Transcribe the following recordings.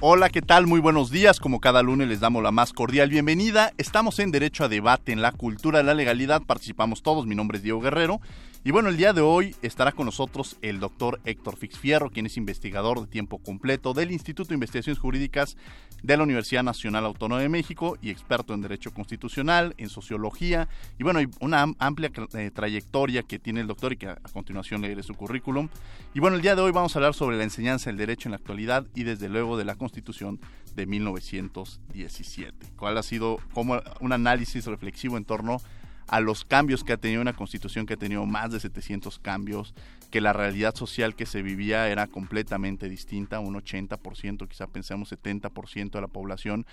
Hola, ¿qué tal? Muy buenos días. Como cada lunes les damos la más cordial bienvenida. Estamos en Derecho a Debate en la Cultura de la Legalidad. Participamos todos. Mi nombre es Diego Guerrero. Y bueno, el día de hoy estará con nosotros el doctor Héctor Fixfierro, quien es investigador de tiempo completo del Instituto de Investigaciones Jurídicas de la Universidad Nacional Autónoma de México y experto en Derecho Constitucional, en Sociología. Y bueno, hay una amplia eh, trayectoria que tiene el doctor y que a, continuación leeré su currículum. Y bueno, el día de hoy vamos a hablar sobre la enseñanza del derecho en la actualidad y desde luego de la Constitución de 1917. ¿Cuál ha sido como un análisis reflexivo en torno a a los cambios que ha tenido una constitución que ha tenido más de 700 cambios, que la realidad social que se vivía era completamente distinta, un 80%, quizá pensemos 70% de la población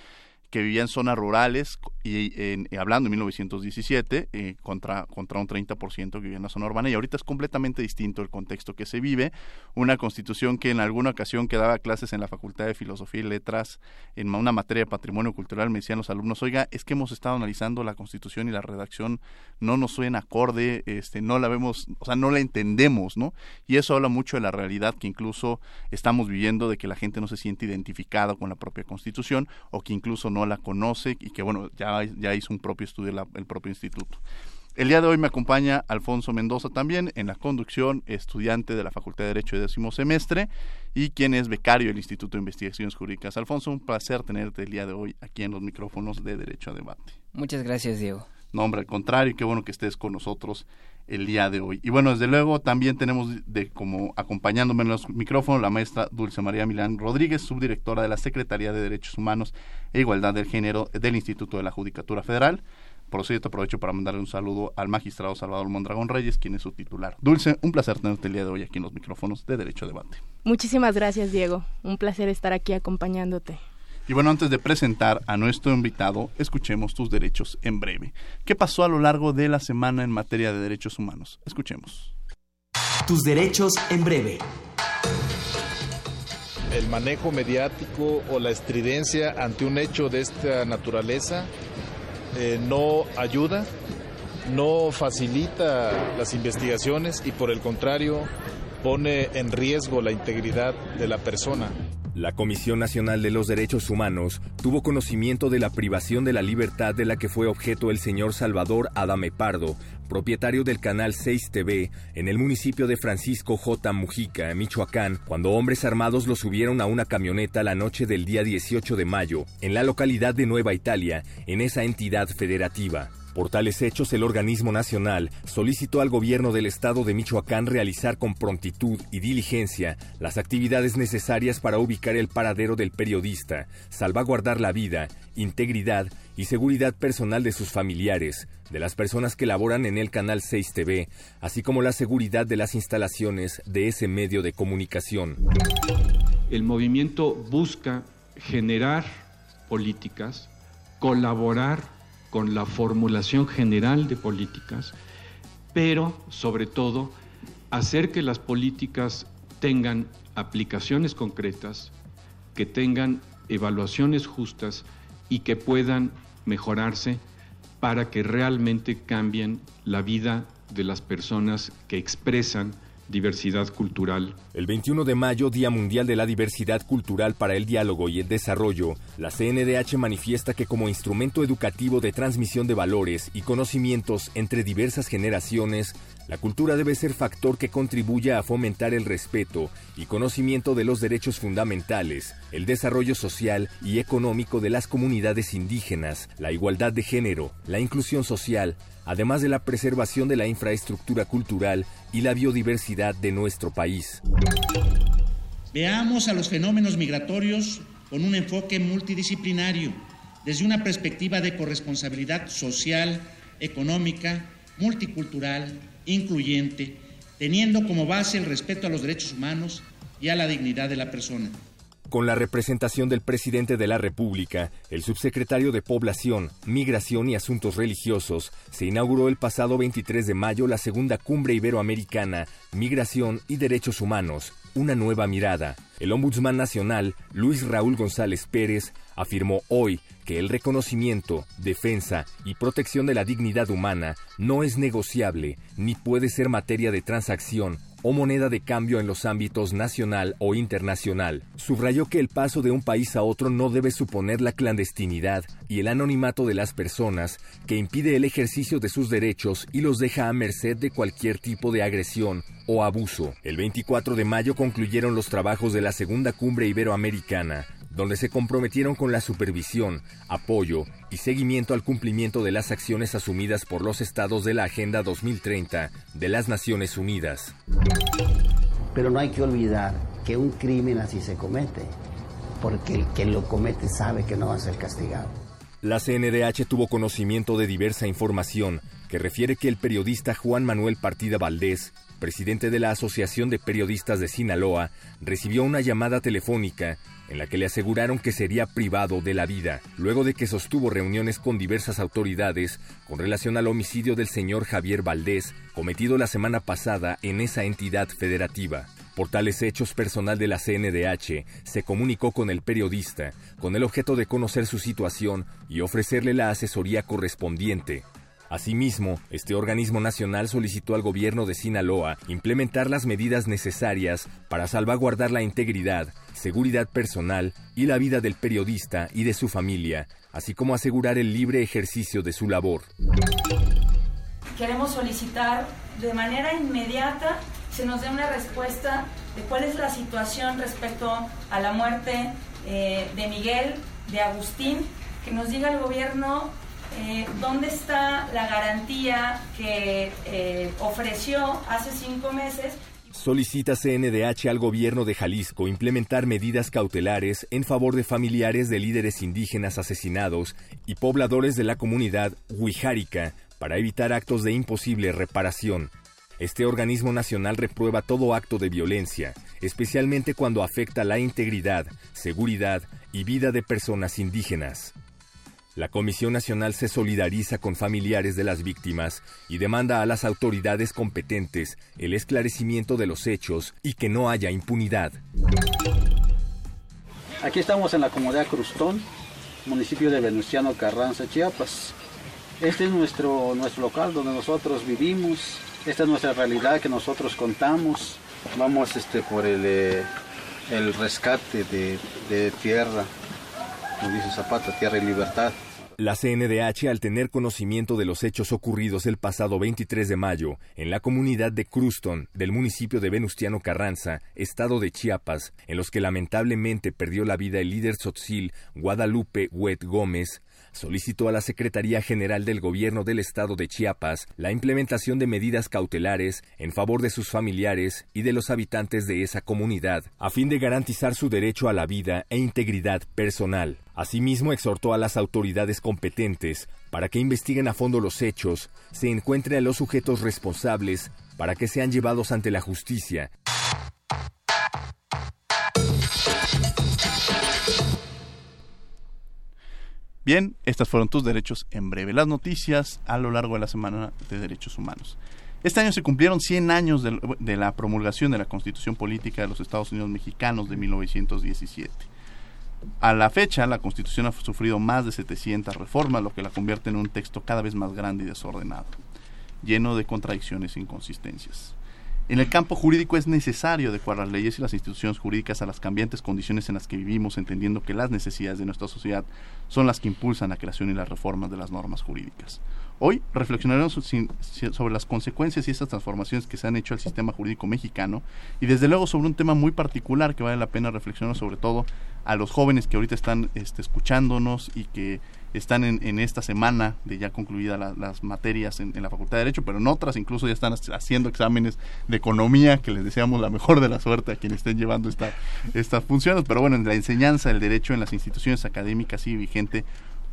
que vivía en zonas rurales y en, hablando en 1917 eh, contra, contra un 30% que vivía en la zona urbana y ahorita es completamente distinto el contexto que se vive. Una constitución que en alguna ocasión que daba clases en la Facultad de Filosofía y Letras en una materia de patrimonio cultural me decían los alumnos, oiga, es que hemos estado analizando la constitución y la redacción no nos suena acorde, este, no la vemos, o sea, no la entendemos, ¿no? Y eso habla mucho de la realidad que incluso estamos viviendo, de que la gente no se siente identificada con la propia constitución o que incluso no la conoce y que bueno, ya, ya hizo un propio estudio el propio instituto. El día de hoy me acompaña Alfonso Mendoza también en la conducción, estudiante de la Facultad de Derecho de décimo semestre y quien es becario del Instituto de Investigaciones Jurídicas. Alfonso, un placer tenerte el día de hoy aquí en los micrófonos de Derecho a Debate. Muchas gracias, Diego. No, hombre, al contrario, qué bueno que estés con nosotros el día de hoy. Y bueno, desde luego también tenemos de como acompañándome en los micrófonos la maestra Dulce María Milán Rodríguez, subdirectora de la Secretaría de Derechos Humanos e Igualdad del Género del Instituto de la Judicatura Federal. Por cierto, aprovecho para mandarle un saludo al magistrado Salvador Mondragón Reyes, quien es su titular. Dulce, un placer tenerte el día de hoy aquí en los micrófonos de Derecho Debate. Muchísimas gracias, Diego. Un placer estar aquí acompañándote. Y bueno, antes de presentar a nuestro invitado, escuchemos tus derechos en breve. ¿Qué pasó a lo largo de la semana en materia de derechos humanos? Escuchemos. Tus derechos en breve. El manejo mediático o la estridencia ante un hecho de esta naturaleza eh, no ayuda, no facilita las investigaciones y por el contrario pone en riesgo la integridad de la persona. La Comisión Nacional de los Derechos Humanos tuvo conocimiento de la privación de la libertad de la que fue objeto el señor Salvador Adame Pardo, propietario del canal 6 TV en el municipio de Francisco J. Mujica, Michoacán, cuando hombres armados lo subieron a una camioneta la noche del día 18 de mayo en la localidad de Nueva Italia, en esa entidad federativa. Por tales hechos, el organismo nacional solicitó al gobierno del estado de Michoacán realizar con prontitud y diligencia las actividades necesarias para ubicar el paradero del periodista, salvaguardar la vida, integridad y seguridad personal de sus familiares, de las personas que laboran en el canal 6 TV, así como la seguridad de las instalaciones de ese medio de comunicación. El movimiento busca generar políticas, colaborar con la formulación general de políticas, pero sobre todo hacer que las políticas tengan aplicaciones concretas, que tengan evaluaciones justas y que puedan mejorarse para que realmente cambien la vida de las personas que expresan diversidad cultural. El 21 de mayo, Día Mundial de la Diversidad Cultural para el Diálogo y el Desarrollo, la CNDH manifiesta que como instrumento educativo de transmisión de valores y conocimientos entre diversas generaciones, la cultura debe ser factor que contribuya a fomentar el respeto y conocimiento de los derechos fundamentales, el desarrollo social y económico de las comunidades indígenas, la igualdad de género, la inclusión social, además de la preservación de la infraestructura cultural y la biodiversidad de nuestro país. Veamos a los fenómenos migratorios con un enfoque multidisciplinario, desde una perspectiva de corresponsabilidad social, económica, multicultural, incluyente, teniendo como base el respeto a los derechos humanos y a la dignidad de la persona. Con la representación del presidente de la República, el subsecretario de Población, Migración y Asuntos Religiosos, se inauguró el pasado 23 de mayo la segunda cumbre iberoamericana, Migración y Derechos Humanos, una nueva mirada. El Ombudsman Nacional, Luis Raúl González Pérez, afirmó hoy que el reconocimiento, defensa y protección de la dignidad humana no es negociable ni puede ser materia de transacción o moneda de cambio en los ámbitos nacional o internacional. Subrayó que el paso de un país a otro no debe suponer la clandestinidad y el anonimato de las personas que impide el ejercicio de sus derechos y los deja a merced de cualquier tipo de agresión o abuso. El 24 de mayo concluyeron los trabajos de la segunda cumbre iberoamericana, donde se comprometieron con la supervisión, apoyo y seguimiento al cumplimiento de las acciones asumidas por los estados de la Agenda 2030 de las Naciones Unidas. Pero no hay que olvidar que un crimen así se comete, porque el que lo comete sabe que no va a ser castigado. La CNDH tuvo conocimiento de diversa información que refiere que el periodista Juan Manuel Partida Valdés, presidente de la Asociación de Periodistas de Sinaloa, recibió una llamada telefónica en la que le aseguraron que sería privado de la vida, luego de que sostuvo reuniones con diversas autoridades con relación al homicidio del señor Javier Valdés, cometido la semana pasada en esa entidad federativa. Por tales hechos, personal de la CNDH se comunicó con el periodista con el objeto de conocer su situación y ofrecerle la asesoría correspondiente. Asimismo, este organismo nacional solicitó al gobierno de Sinaloa implementar las medidas necesarias para salvaguardar la integridad, seguridad personal y la vida del periodista y de su familia, así como asegurar el libre ejercicio de su labor. Queremos solicitar de manera inmediata se nos dé una respuesta de cuál es la situación respecto a la muerte eh, de Miguel, de Agustín, que nos diga el gobierno eh, ¿dónde está la garantía que eh, ofreció hace cinco meses? Solicita CNDH al gobierno de Jalisco implementar medidas cautelares en favor de familiares de líderes indígenas asesinados y pobladores de la comunidad Huijárica para evitar actos de imposible reparación. Este organismo nacional reprueba todo acto de violencia, especialmente cuando afecta la integridad, seguridad y vida de personas indígenas. La Comisión Nacional se solidariza con familiares de las víctimas y demanda a las autoridades competentes el esclarecimiento de los hechos y que no haya impunidad. Aquí estamos en la comunidad Crustón, municipio de Venustiano Carranza, Chiapas. Este es nuestro, nuestro local donde nosotros vivimos, esta es nuestra realidad que nosotros contamos. Vamos este, por el, eh, el rescate de, de tierra, como dice Zapata, tierra y libertad. La CNDH, al tener conocimiento de los hechos ocurridos el pasado 23 de mayo en la comunidad de Cruston del municipio de Venustiano Carranza, estado de Chiapas, en los que lamentablemente perdió la vida el líder sotzil Guadalupe Huet Gómez, solicitó a la Secretaría General del Gobierno del Estado de Chiapas la implementación de medidas cautelares en favor de sus familiares y de los habitantes de esa comunidad, a fin de garantizar su derecho a la vida e integridad personal. Asimismo, exhortó a las autoridades competentes para que investiguen a fondo los hechos, se encuentren a los sujetos responsables para que sean llevados ante la justicia Bien, estos fueron tus derechos en breve. Las noticias a lo largo de la Semana de Derechos Humanos. Este año se cumplieron 100 años de, de, la promulgación de la Constitución Política de los Estados Unidos Mexicanos de 1917. A la fecha, la Constitución ha sufrido más de 700 reformas, lo que la convierte en un texto cada vez más grande y desordenado, lleno de contradicciones e inconsistencias. En el campo jurídico es necesario adecuar las leyes y las instituciones jurídicas a las cambiantes condiciones en las que vivimos, entendiendo que las necesidades de nuestra sociedad son las que impulsan la creación y las reformas de las normas jurídicas. Hoy reflexionaremos sobre las consecuencias y estas transformaciones que se han hecho al sistema jurídico mexicano y desde luego sobre un tema muy particular que vale la pena reflexionar sobre todo a los jóvenes que ahorita están este, escuchándonos y que están en, esta semana de ya concluida las materias en, la Facultad de Derecho, pero en otras incluso ya están haciendo exámenes de economía, que les deseamos la mejor de la suerte a quienes estén llevando esta, estas funciones. Pero bueno, en la enseñanza del derecho en las instituciones académicas sigue vigente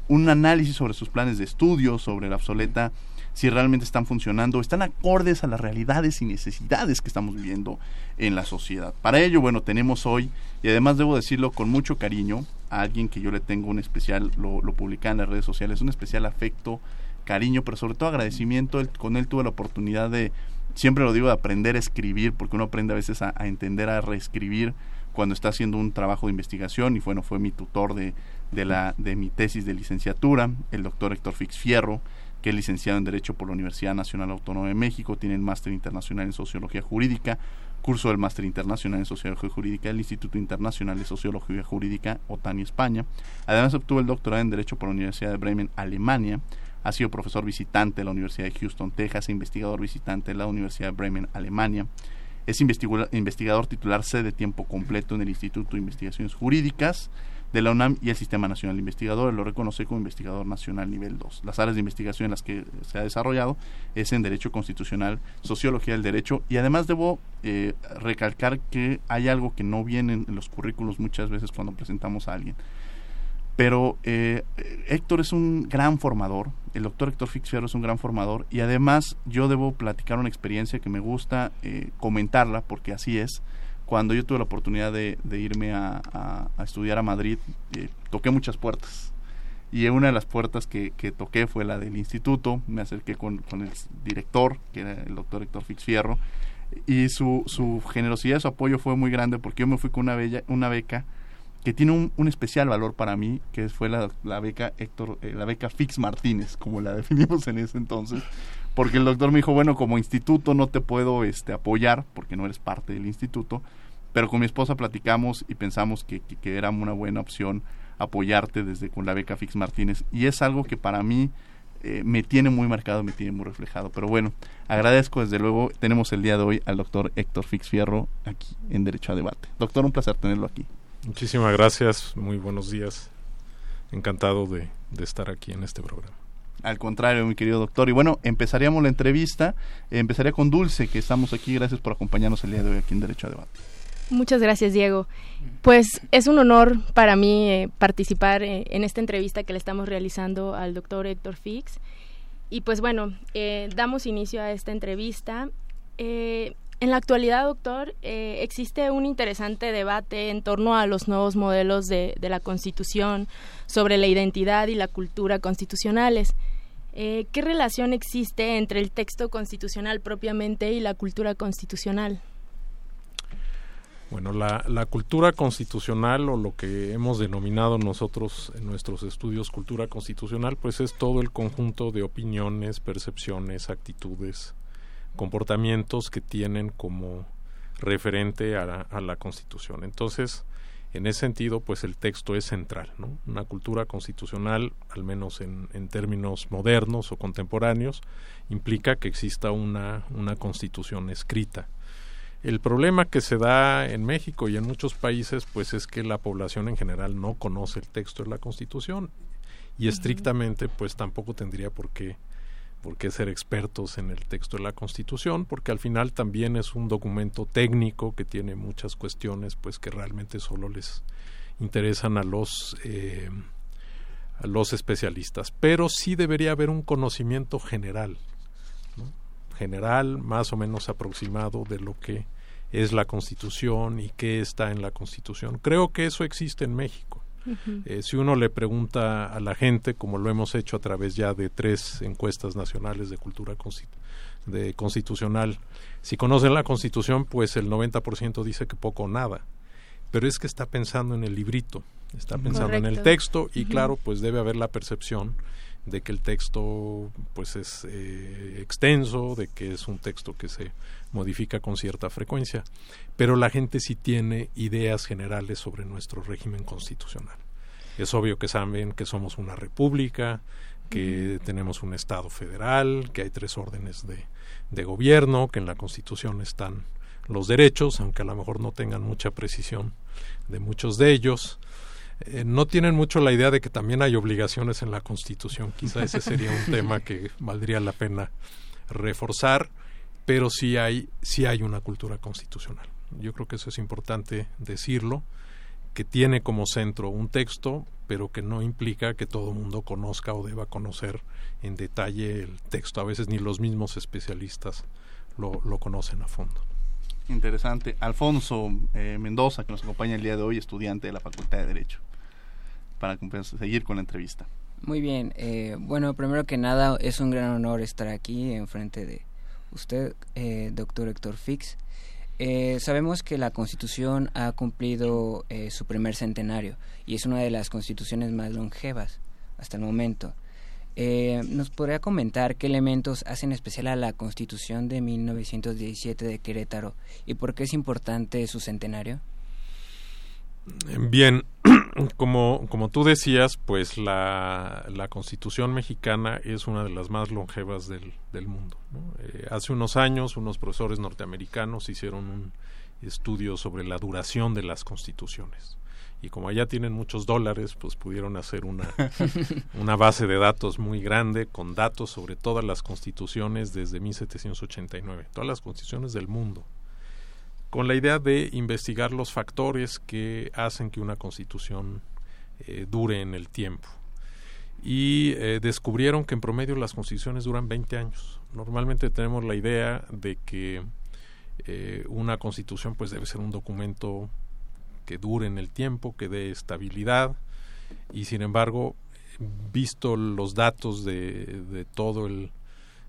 un análisis sobre sus planes de estudio, sobre la obsoleta si realmente están funcionando, están acordes a las realidades y necesidades que estamos viviendo en la sociedad. Para ello, bueno, tenemos hoy, y además debo decirlo con mucho cariño, a alguien que yo le tengo un especial, lo, lo en las redes sociales, un especial afecto, cariño, pero sobre todo agradecimiento. con él tuve la oportunidad de, siempre lo digo, de aprender a escribir, porque uno aprende a veces a, a entender, a reescribir cuando está haciendo un trabajo de investigación y bueno, fue mi tutor de, de, la, de mi tesis de licenciatura, el doctor Héctor Fix Fierro, que es licenciado en Derecho por la Universidad Nacional Autónoma de México, tiene el máster internacional en Sociología Jurídica, curso del máster internacional en Sociología Jurídica del Instituto Internacional de Sociología Jurídica, OTANI, España. Además obtuvo el doctorado en Derecho por la Universidad de Bremen, Alemania. Ha sido profesor visitante de la Universidad de Houston, Texas, e investigador visitante de la Universidad de Bremen, Alemania. Es investigador titular C de tiempo completo en el Instituto de Investigaciones Jurídicas de la UNAM y el Sistema Nacional de Investigadores. Lo reconoce como investigador nacional nivel 2. Las áreas de investigación en las que se ha desarrollado es en Derecho Constitucional, Sociología del Derecho y además debo eh, recalcar que hay algo que no viene en los currículos muchas veces cuando presentamos a alguien. Pero eh, Héctor es un gran formador, el doctor Héctor Fixfierro es un gran formador y además yo debo platicar una experiencia que me gusta eh, comentarla porque así es cuando yo tuve la oportunidad de, irme a, estudiar a Madrid, eh, toqué muchas puertas. Y una de las puertas que, toqué fue la del instituto. Me acerqué con, el director, que era el doctor Héctor Fixfierro. Y su, su generosidad, su apoyo fue muy grande porque yo me fui con una, beca que tiene un, especial valor para mí, que fue la, beca Héctor, eh, la beca Fix Martínez, como la definimos en ese entonces, porque el doctor me dijo, bueno, como instituto no te puedo este, apoyar, porque no eres parte del instituto, pero con mi esposa platicamos y pensamos que, que, era una buena opción apoyarte desde con la beca Fix Martínez y es algo que para mí eh, me tiene muy marcado, me tiene muy reflejado. Pero bueno, agradezco desde luego, tenemos el día de hoy al doctor Héctor Fix Fierro aquí en Derecho a Debate. Doctor, un placer tenerlo aquí. Muchísimas gracias, muy buenos días. Encantado de, de estar aquí en este programa. Al contrario, mi querido doctor. Y bueno, empezaríamos la entrevista. empezaría con Dulce, que estamos aquí. Gracias por acompañarnos el día de hoy aquí en Derecho a Debate. Muchas gracias, Diego. Pues es un honor para mí eh, participar eh, en esta entrevista que le estamos realizando al doctor Héctor Fix. Y pues bueno, eh, damos inicio a esta entrevista. en la actualidad, doctor, existe un interesante debate en torno a los nuevos modelos de, de la Constitución sobre la identidad y la cultura constitucionales. ¿Qué relación existe entre el texto constitucional propiamente y la cultura constitucional? Bueno, la, la, cultura constitucional o lo que hemos denominado nosotros en nuestros estudios cultura constitucional, pues es todo el conjunto de opiniones, percepciones, actitudes, comportamientos que tienen como referente a la, a la Constitución. Entonces, en ese sentido, pues el texto es central, ¿no? Una cultura constitucional, al menos en, en términos modernos o contemporáneos, implica que exista una, una constitución escrita el problema que se da en México y en muchos países pues es que la población en general no conoce el texto de la Constitución y estrictamente pues tampoco tendría por qué por qué ser expertos en el texto de la Constitución, porque al final también es un documento técnico que tiene muchas cuestiones pues que realmente solo les interesan a los eh, a los especialistas, pero sí debería haber un conocimiento general general, más o menos aproximado de lo que es la Constitución y qué está en la Constitución. Creo que eso existe en México. Eh, si uno le pregunta a la gente, como lo hemos hecho a través ya de tres encuestas nacionales de cultura de constitucional, si conocen la Constitución, pues el 90% dice que poco o nada. Pero es que está pensando en el librito, está pensando en el texto y claro, pues debe haber la percepción de que el texto pues es eh, extenso, de que es un texto que se modifica con cierta frecuencia, pero la gente sí tiene ideas generales sobre nuestro régimen constitucional. Es obvio que saben que somos una república, que tenemos un Estado federal, que hay tres órdenes de, de gobierno, que en la Constitución están los derechos, aunque a lo mejor no tengan mucha precisión de muchos de ellos. Eh, no tienen mucho la idea de que también hay obligaciones en la Constitución. Quizá ese sería un tema que valdría la pena reforzar, pero sí hay, sí hay una cultura constitucional. Yo creo que eso es importante decirlo, que tiene como centro un texto, pero que no implica que todo el mundo conozca o deba conocer en detalle el texto. A veces ni los mismos especialistas lo, lo conocen a fondo. Interesante. Alfonso eh, Mendoza, que nos acompaña el día de hoy, estudiante de la Facultad de Derecho, para seguir con la entrevista. Muy bien. Eh, bueno, primero que nada, es un gran honor estar aquí en frente de usted, eh, doctor Héctor Fix. Eh, sabemos que la Constitución ha cumplido eh, su primer centenario y es una de las constituciones más longevas hasta el momento. Eh, ¿Nos podría comentar qué elementos hacen especial a la Constitución de 1917 de Querétaro y por qué es importante su centenario? Bien, como, como tú decías, pues la, la, Constitución mexicana es una de las más longevas del, del mundo. Eh, hace unos años unos profesores norteamericanos hicieron un estudio sobre la duración de las constituciones. Y como allá tienen muchos dólares, pues pudieron hacer una, una base de datos muy grande con datos sobre todas las constituciones desde 1789, todas las constituciones del mundo con la idea de investigar los factores que hacen que una constitución eh, dure en el tiempo. Y eh, descubrieron que en promedio las constituciones duran 20 años. Normalmente tenemos la idea de que eh, una constitución pues debe ser un documento que dure en el tiempo, que dé estabilidad y sin embargo, visto los datos de, de todo el,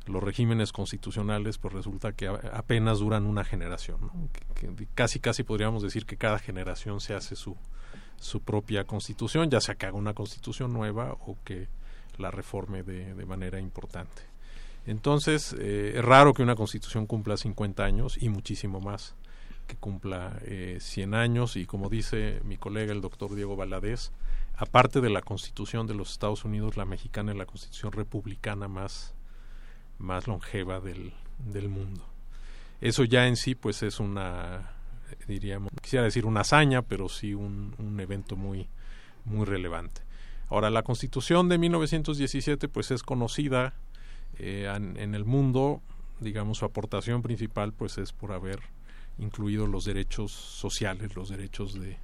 los regímenes constitucionales, pues resulta que apenas duran una generación. casi, casi podríamos decir que cada generación se hace su, su propia constitución, ya sea que haga una constitución nueva o que la reforme de, de manera importante. Entonces, eh, es raro que una constitución cumpla 50 años y muchísimo más que cumpla eh, 100 años y como dice mi colega el doctor Diego Valadez, aparte de la constitución de los Estados Unidos, la mexicana es la constitución republicana más, más longeva del, del mundo. Eso ya en sí pues es una, diríamos, quisiera decir una hazaña, pero sí un, un evento muy, muy relevante. Ahora, la Constitución de 1917 pues es conocida eh, en, en, el mundo, digamos, su aportación principal pues es por haber incluido los derechos sociales, los derechos de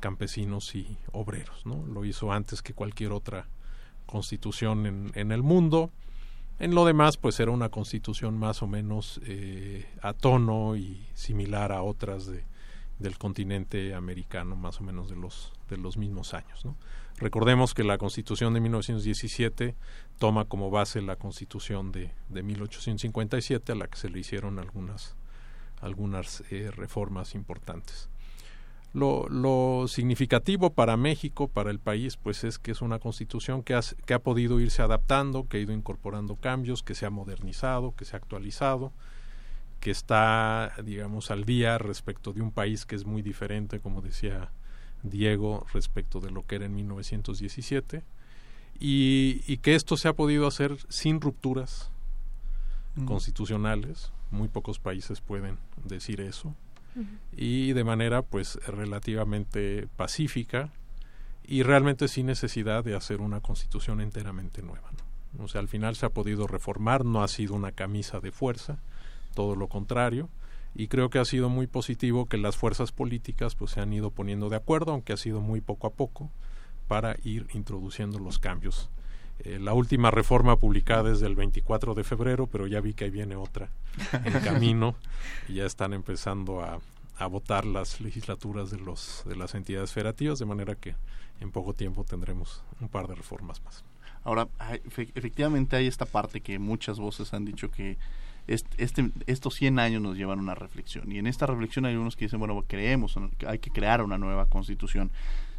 campesinos y obreros, ¿no? Lo hizo antes que cualquier otra constitución en, en el mundo en lo demás, pues era una constitución más o menos eh, a tono y similar a otras de, del continente americano, más o menos de los, de los mismos años. Recordemos que la constitución de 1917 toma como base la constitución de, de 1857, a la que se le hicieron algunas, algunas eh, reformas importantes. Lo, lo, significativo para México, para el país, pues es que es una constitución que, has, que ha podido irse adaptando, que ha ido incorporando cambios, que se ha modernizado, que se ha actualizado, que está, digamos, al día respecto de un país que es muy diferente, como decía Diego, respecto de lo que era en 1917, y, y que esto se ha podido hacer sin rupturas mm. constitucionales. Muy pocos países pueden decir eso y de manera pues relativamente pacífica y realmente sin necesidad de hacer una constitución enteramente nueva. ¿no? O sea, al final se ha podido reformar, no ha sido una camisa de fuerza, todo lo contrario, y creo que ha sido muy positivo que las fuerzas políticas pues se han ido poniendo de acuerdo, aunque ha sido muy poco a poco, para ir introduciendo los cambios. Eh, la última reforma publicada es del 24 de febrero, pero ya vi que ahí viene otra en camino y ya están empezando a, a votar las legislaturas de los de las entidades federativas, de manera que en poco tiempo tendremos un par de reformas más. Ahora, efectivamente hay esta parte que muchas voces han dicho que este, estos 100 años nos llevan a una reflexión. Y en esta reflexión hay unos que dicen, bueno, creemos, hay que crear una nueva constitución.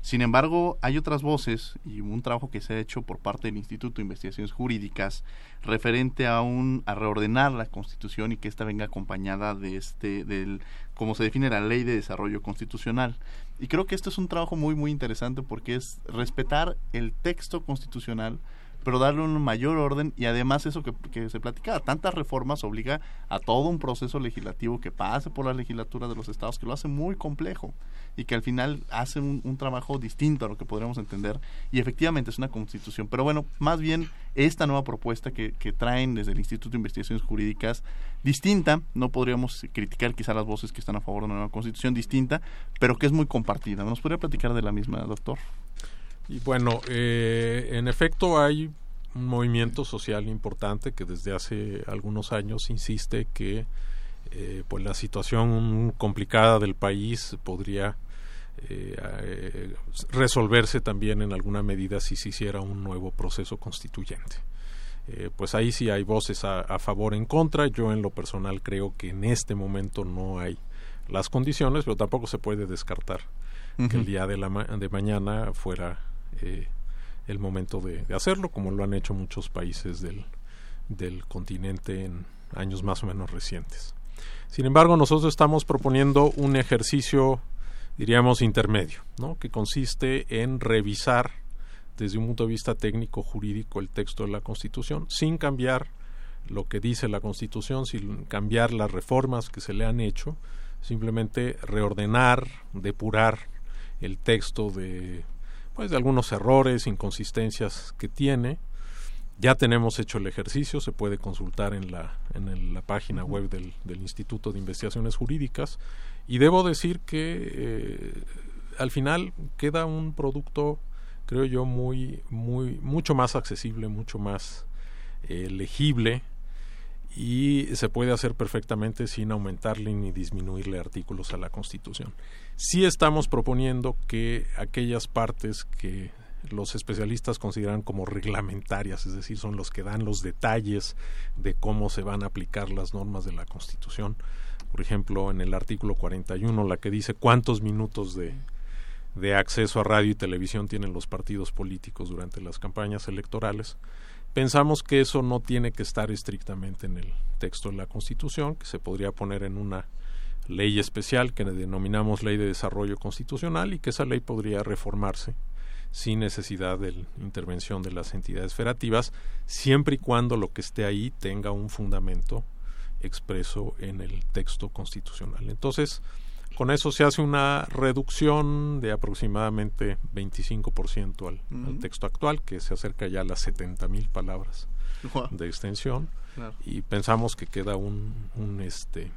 Sin embargo, hay otras voces y un trabajo que se ha hecho por parte del Instituto de Investigaciones Jurídicas referente a un a reordenar la Constitución y que ésta venga acompañada de este del como se define la Ley de Desarrollo Constitucional. Y creo que esto es un trabajo muy muy interesante porque es respetar el texto constitucional pero darle un mayor orden y además eso que, se platicaba, tantas reformas obliga a todo un proceso legislativo que pase por la legislatura de los estados, que lo hace muy complejo y que al final hace un, trabajo distinto a lo que podríamos entender y efectivamente es una constitución. Pero bueno, más bien esta nueva propuesta que, que traen desde el Instituto de Investigaciones Jurídicas distinta, no podríamos criticar quizá las voces que están a favor de una nueva constitución distinta, pero que es muy compartida. ¿Nos podría platicar de la misma, doctor? Y bueno, eh, en efecto hay un movimiento social importante que desde hace algunos años insiste que eh, pues la situación complicada del país podría eh, resolverse también en alguna medida si se hiciera un nuevo proceso constituyente. Eh, pues ahí sí hay voces a, a, favor en contra. Yo en lo personal creo que en este momento no hay las condiciones, pero tampoco se puede descartar uh -huh. que el día de, la ma de mañana fuera eh, el momento de, de, hacerlo, como lo han hecho muchos países del, del continente en años más o menos recientes. Sin embargo, nosotros estamos proponiendo un ejercicio, diríamos, intermedio, ¿no? que consiste en revisar desde un punto de vista técnico jurídico el texto de la Constitución sin cambiar lo que dice la Constitución, sin cambiar las reformas que se le han hecho, simplemente reordenar, depurar el texto de pues de algunos errores, inconsistencias que tiene. Ya tenemos hecho el ejercicio, se puede consultar en la, en el, la página web del, del, Instituto de Investigaciones Jurídicas y debo decir que eh, al final queda un producto, creo yo, muy, muy, mucho más accesible, mucho más eh, legible y se puede hacer perfectamente sin aumentarle ni disminuirle artículos a la Constitución. Sí estamos proponiendo que aquellas partes que los especialistas consideran como reglamentarias, es decir, son los que dan los detalles de cómo se van a aplicar las normas de la Constitución. Por ejemplo, en el artículo 41, la que dice cuántos minutos de, de acceso a radio y televisión tienen los partidos políticos durante las campañas electorales. Pensamos que eso no tiene que estar estrictamente en el texto de la Constitución, que se podría poner en una ley especial que denominamos Ley de Desarrollo Constitucional y que esa ley podría reformarse sin necesidad de intervención de las entidades federativas, siempre y cuando lo que esté ahí tenga un fundamento expreso en el texto constitucional. Entonces, con eso se hace una reducción de aproximadamente 25% al, uh -huh. al, texto actual, que se acerca ya a las 70 mil palabras wow. de extensión, claro. y pensamos que queda un, un, este,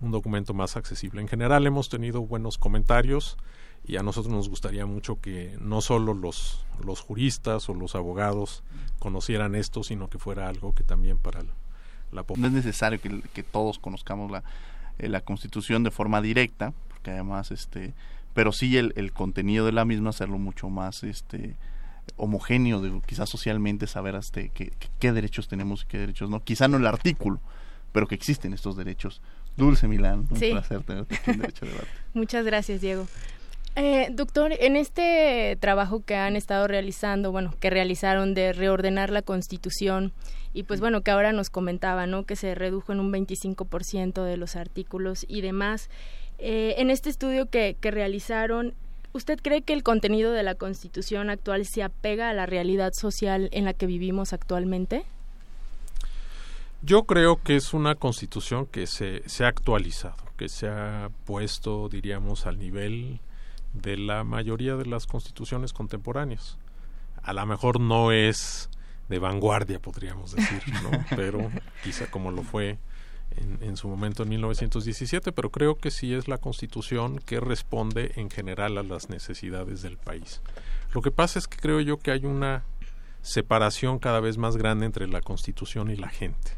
un documento más accesible. En general hemos tenido buenos comentarios y a nosotros nos gustaría mucho que no solo los, los juristas o los abogados conocieran esto, sino que fuera algo que también para la población. No es necesario que, que todos conozcamos la, eh, la Constitución de forma directa, porque además, este, pero sí el, el contenido de la misma hacerlo mucho más este homogéneo, de, quizás socialmente saber hasta qué, qué derechos tenemos y qué derechos no. Quizá no el artículo, pero que existen estos derechos. Dulce Milán, un sí. placer tenerte aquí en Derecho a Debate. Muchas gracias, Diego. Eh, doctor, en este trabajo que han estado realizando, bueno, que realizaron de reordenar la Constitución y pues bueno, que ahora nos comentaba, ¿no? Que se redujo en un 25% de los artículos y demás. Eh, en este estudio que, que realizaron, ¿usted cree que el contenido de la Constitución actual se apega a la realidad social en la que vivimos actualmente? Yo creo que es una constitución que se, se ha actualizado, que se ha puesto, diríamos, al nivel de la mayoría de las constituciones contemporáneas. A lo mejor no es de vanguardia, podríamos decir, ¿no? pero quizá como lo fue en, en, su momento en 1917, pero creo que sí es la constitución que responde en general a las necesidades del país. Lo que pasa es que creo yo que hay una separación cada vez más grande entre la constitución y la gente.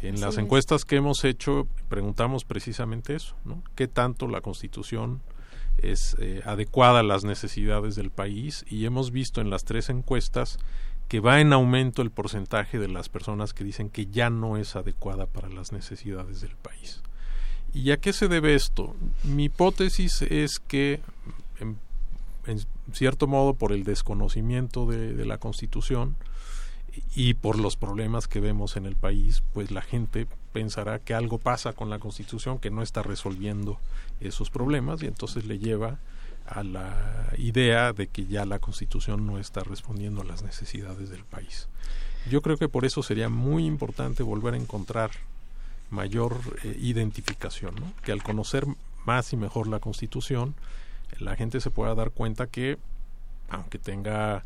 En las encuestas que hemos hecho preguntamos precisamente eso, ¿no? ¿Qué tanto la constitución es eh, adecuada a las necesidades del país? Y hemos visto en las tres encuestas que va en aumento el porcentaje de las personas que dicen que ya no es adecuada para las necesidades del país. ¿Y a qué se debe esto? Mi hipótesis es que, en, cierto modo, por el desconocimiento de, de, la Constitución y por los problemas que vemos en el país, pues la gente pensará que algo pasa con la Constitución que no está resolviendo esos problemas y entonces le lleva a la idea de que ya la Constitución no está respondiendo a las necesidades del país. Yo creo que por eso sería muy importante volver a encontrar mayor eh, identificación, que al conocer más y mejor la Constitución, la gente se pueda dar cuenta que, aunque tenga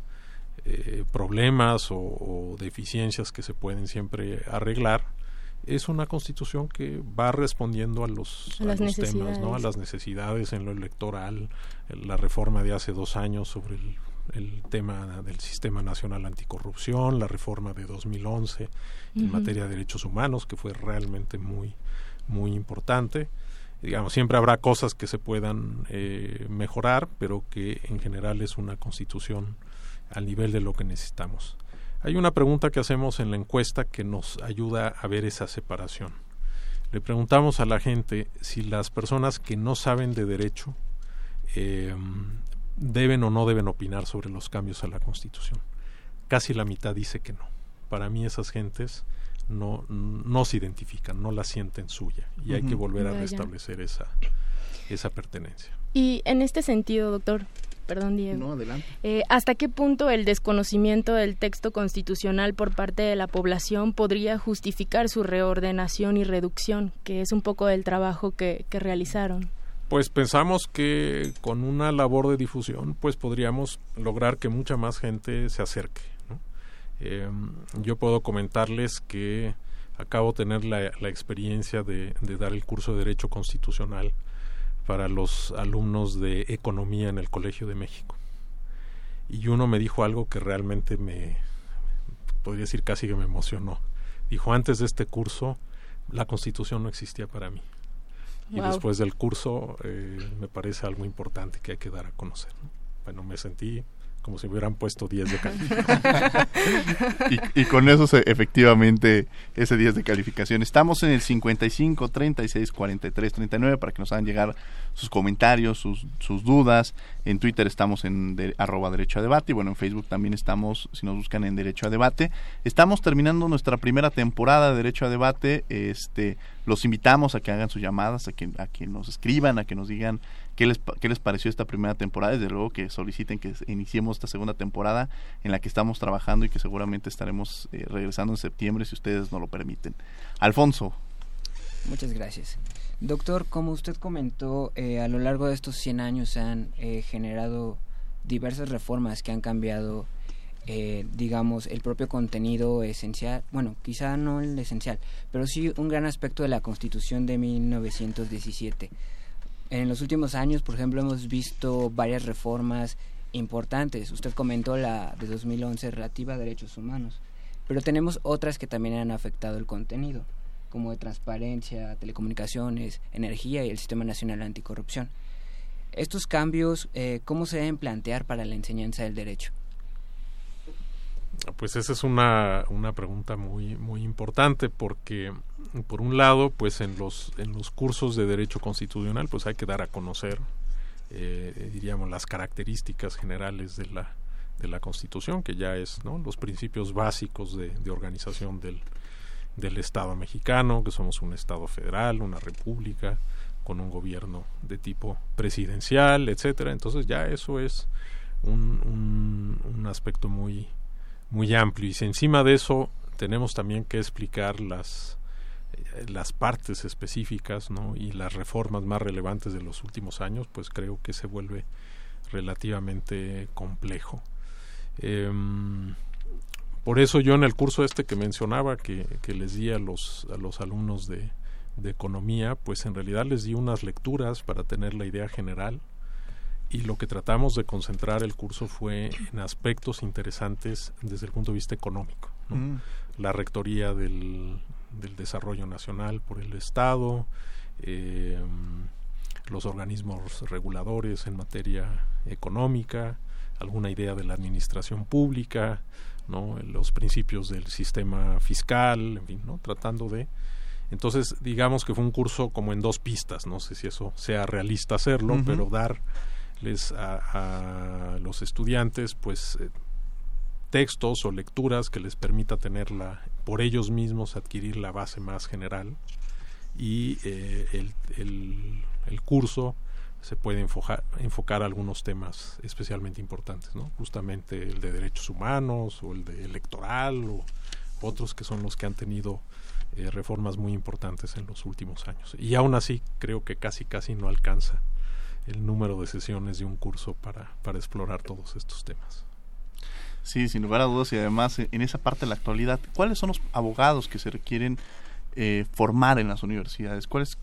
eh, problemas o, deficiencias que se pueden siempre arreglar, es una constitución que va respondiendo a los, a temas, ¿no? a las necesidades en lo electoral, la reforma de hace dos años sobre el, el tema del Sistema Nacional Anticorrupción, la reforma de 2011 en materia de derechos humanos, que fue realmente muy, muy importante. Digamos, siempre habrá cosas que se puedan eh, mejorar, pero que en general es una constitución al nivel de lo que necesitamos. Hay una pregunta que hacemos en la encuesta que nos ayuda a ver esa separación. Le preguntamos a la gente si las personas que no saben de derecho eh, deben o no deben opinar sobre los cambios a la Constitución. Casi la mitad dice que no. Para mí esas gentes no, no se identifican, no la sienten suya y hay que volver a restablecer esa, esa pertenencia. Y en este sentido, doctor, perdón Diego, no, adelante. Eh, ¿hasta qué punto el desconocimiento del texto constitucional por parte de la población podría justificar su reordenación y reducción, que es un poco el trabajo que, que realizaron? Pues pensamos que con una labor de difusión pues podríamos lograr que mucha más gente se acerque. Em, yo puedo comentarles que acabo de tener la, experiencia de, dar el curso de Derecho Constitucional para los alumnos de Economía en el Colegio de México. Y uno me dijo algo que realmente me, podría decir casi que me emocionó. Dijo, antes de este curso, la Constitución no existía para mí. Y después del curso eh, me parece algo importante que hay que dar a conocer. Bueno, me sentí como si hubieran puesto 10 de calificación. y, con eso efectivamente ese 10 de calificación. Estamos en el 55 36 43 39 para que nos hagan llegar sus comentarios, sus, sus dudas. En Twitter estamos en de, arroba derecho a debate y bueno, en Facebook también estamos, si nos buscan en derecho a debate. Estamos terminando nuestra primera temporada de derecho a debate. Este, los invitamos a que hagan sus llamadas, a que, a que nos escriban, a que nos digan qué les, qué les pareció esta primera temporada. Desde luego que soliciten que iniciemos esta segunda temporada en la que estamos trabajando y que seguramente estaremos eh, regresando en septiembre si ustedes no lo permiten. Alfonso. Muchas gracias. Doctor, como usted comentó, eh, a lo largo de estos 100 años se han eh, generado diversas reformas que han cambiado, eh, digamos, el propio contenido esencial, bueno, quizá no el esencial, pero sí un gran aspecto de la Constitución de 1917. En los últimos años, por ejemplo, hemos visto varias reformas importantes. Usted comentó la de 2011 relativa a derechos humanos, pero tenemos otras que también han afectado el contenido como de transparencia, telecomunicaciones, energía y el Sistema Nacional Anticorrupción. Estos cambios, eh, ¿cómo se deben plantear para la enseñanza del derecho? Pues esa es una, una pregunta muy, muy importante porque, por un lado, pues en los, en los cursos de derecho constitucional, pues hay que dar a conocer, eh, diríamos, las características generales de la, de la Constitución, que ya es ¿no? los principios básicos de, de organización del, del Estado mexicano, que somos un Estado federal, una república, con un gobierno de tipo presidencial, etcétera. Entonces ya eso es un, un, aspecto muy, muy amplio. Y si encima de eso tenemos también que explicar las, eh, las partes específicas y las reformas más relevantes de los últimos años, pues creo que se vuelve relativamente complejo. Em, por eso yo en el curso este que mencionaba, que, les di a los, a los alumnos de economía, pues en realidad les di unas lecturas para tener la idea general y lo que tratamos de concentrar el curso fue en aspectos interesantes desde el punto de vista económico. Mm. La rectoría del, del, desarrollo nacional por el Estado, eh, los organismos reguladores en materia económica, alguna idea de la administración pública, ¿no? los principios del sistema fiscal, en fin, ¿no? tratando de entonces digamos que fue un curso como en dos pistas, no sé si eso sea realista hacerlo, pero a, los estudiantes pues eh, textos o lecturas que les permita tenerla por ellos mismos adquirir la base más general y eh, el, el, el curso se puede enfocar, enfocar algunos temas especialmente importantes, ¿no? Justamente el de derechos humanos o el de electoral o otros que son los que han tenido eh, reformas muy importantes en los últimos años. Y aún así creo que casi casi no alcanza el número de sesiones de un curso para, para explorar todos estos temas. Sí, sin lugar a dudas y además en esa parte de la actualidad, ¿cuáles son los abogados que se requieren eh, formar en las universidades? ¿Cuál es,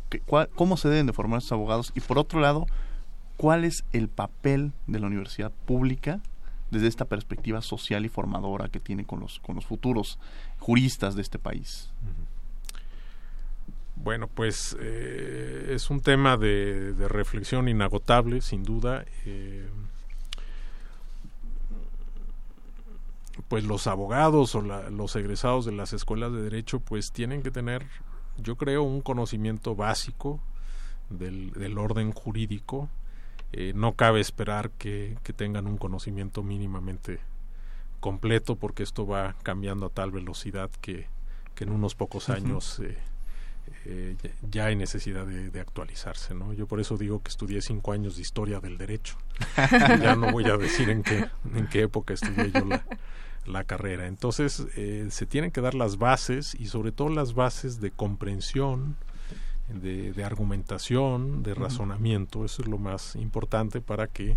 ¿Cómo se deben de formar esos abogados? Y por otro lado, ¿cuál es el papel de la universidad pública desde esta perspectiva social y formadora que tiene con los, con los futuros juristas de este país? Bueno, pues eh, es un tema de, reflexión inagotable, sin duda. Eh, pues los abogados o los egresados de las escuelas de derecho pues tienen que tener yo creo un conocimiento básico del, orden jurídico eh, no cabe esperar que, tengan un conocimiento mínimamente completo porque esto va cambiando a tal velocidad que, en unos pocos años eh, eh, ya hay necesidad de, actualizarse, ¿no? Yo por eso digo que estudié cinco años de historia del derecho. ya no voy a decir en qué, en qué época estudié yo la, la carrera. Entonces, eh, se tienen que dar las bases y sobre todo las bases de comprensión, de, argumentación, de razonamiento. Eso es lo más importante para que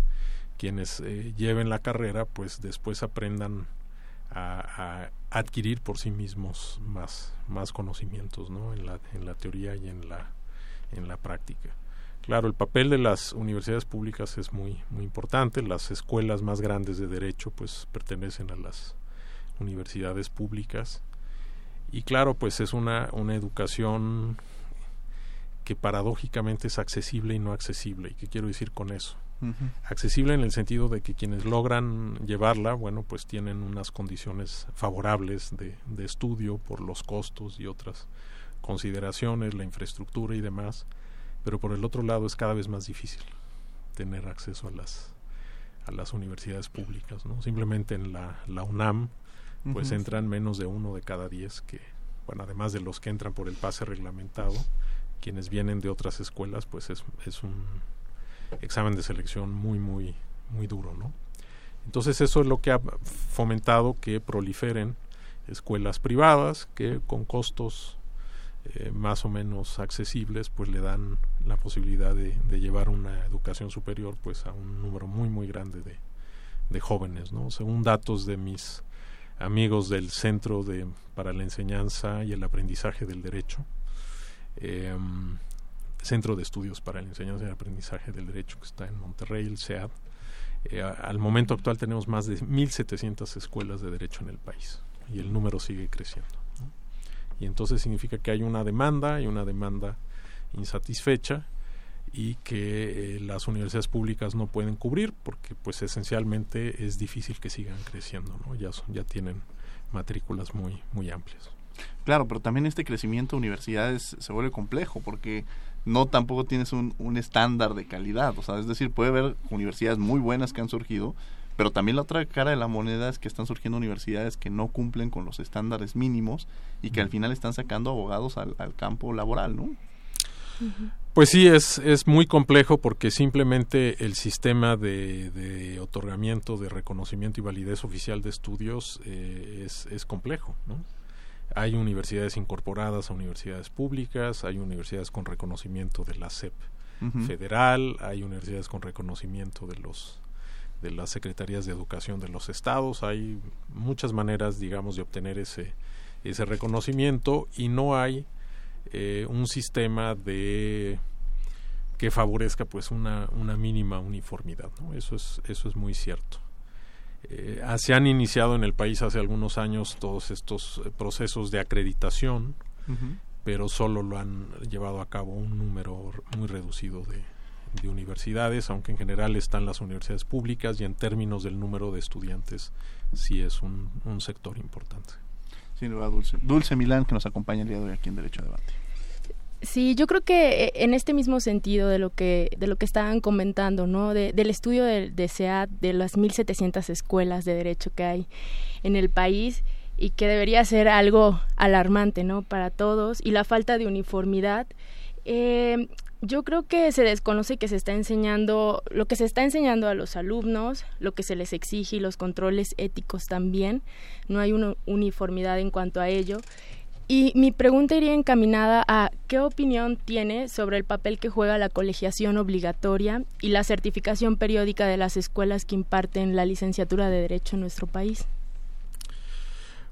quienes eh, lleven la carrera, pues después aprendan a, adquirir por sí mismos más, más conocimientos ¿no? en, la, en la teoría y en la, en la práctica. Claro, el papel de las universidades públicas es muy muy importante. Las escuelas más grandes de derecho pues pertenecen a las universidades públicas y claro, pues es una una educación que paradójicamente es accesible y no accesible. ¿Y qué quiero decir con eso? Accesible en el sentido de que quienes logran llevarla, bueno, pues tienen unas condiciones favorables de, de estudio por los costos y otras consideraciones, la infraestructura y demás pero por el otro lado es cada vez más difícil tener acceso a las a las universidades públicas no simplemente en la, la UNAM pues entran menos de uno de cada diez que bueno además de los que entran por el pase reglamentado quienes vienen de otras escuelas pues es, es un examen de selección muy muy muy duro no entonces eso es lo que ha fomentado que proliferen escuelas privadas que con costos eh, más o menos accesibles pues le dan la posibilidad de, llevar una educación superior pues a un número muy muy grande de, de jóvenes no según datos de mis amigos del centro de para la enseñanza y el aprendizaje del derecho em, centro de estudios para la enseñanza y el aprendizaje del derecho que está en Monterrey el CEAD eh, al momento actual tenemos más de 1.700 escuelas de derecho en el país y el número sigue creciendo y entonces significa que hay una demanda y una demanda insatisfecha y que eh, las universidades públicas no pueden cubrir porque pues esencialmente es difícil que sigan creciendo no ya ya tienen matrículas muy muy amplias. Claro pero también este crecimiento de universidades se vuelve complejo porque no tampoco tienes un, un estándar de calidad o sea es decir puede haber universidades muy buenas que han surgido pero también la otra cara de la moneda es que están surgiendo universidades que no cumplen con los estándares mínimos y que al final están sacando abogados al, campo laboral, ¿no? Pues sí, es, es muy complejo porque simplemente el sistema de, otorgamiento, de reconocimiento y validez oficial de estudios eh, es, es complejo, ¿no? Hay universidades incorporadas a universidades públicas, hay universidades con reconocimiento de la SEP federal, hay universidades con reconocimiento de los de las secretarías de educación de los estados. Hay muchas maneras, digamos, de obtener ese, ese reconocimiento y no hay eh, un sistema de que favorezca pues una, una mínima uniformidad. ¿no? Eso, es, eso es muy cierto. Eh, se han iniciado en el país hace algunos años todos estos eh, procesos de acreditación, pero solo lo han llevado a cabo un número muy reducido de, de universidades, aunque en general están las universidades públicas y en términos del número de estudiantes sí es un, sector importante. Sin duda, Dulce. Dulce Milán, que nos acompaña el día de hoy aquí en Derecho a Debate. Sí, yo creo que eh, en este mismo sentido de lo que de lo que estaban comentando, ¿no? del estudio de, de SEAD, de las 1.700 escuelas de derecho que hay en el país y que debería ser algo alarmante, ¿no? Para todos y la falta de uniformidad. Eh, yo creo que se desconoce que se está enseñando, lo que se está enseñando a los alumnos, lo que se les exige y los controles éticos también. No hay una uniformidad en cuanto a ello. Y mi pregunta iría encaminada a qué opinión tiene sobre el papel que juega la colegiación obligatoria y la certificación periódica de las escuelas que imparten la licenciatura de Derecho en nuestro país.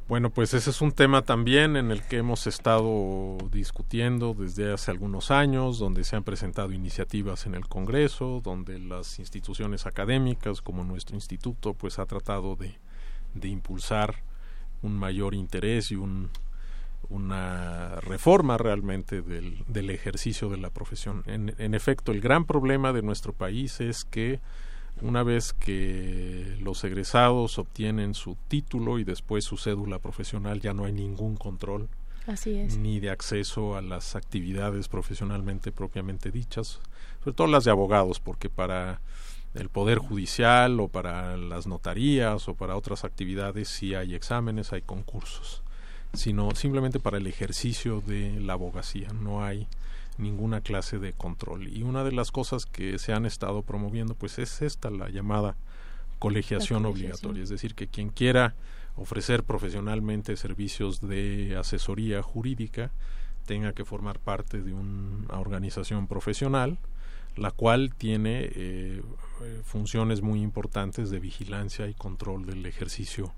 Bueno, pues ese es un tema también en el que hemos estado discutiendo desde hace algunos años, donde se han presentado iniciativas en el Congreso, donde las instituciones académicas como nuestro instituto pues ha tratado de, impulsar un mayor interés y un, una reforma realmente del, del ejercicio de la profesión. En, en efecto, el gran problema de nuestro país es que una vez que los egresados obtienen su título y después su cédula profesional, ya no hay ningún control ni de acceso a las actividades profesionalmente propiamente dichas, sobre todo las de abogados, porque para el poder judicial o para las notarías o para otras actividades sí hay exámenes, hay concursos, sino simplemente para el ejercicio de la abogacía, no hay ninguna clase de control. Y una de las cosas que se han estado promoviendo, pues es esta, la llamada colegiación, obligatoria, es decir, que quien quiera ofrecer profesionalmente servicios de asesoría jurídica tenga que formar parte de una organización profesional, la cual tiene eh, funciones muy importantes de vigilancia y control del ejercicio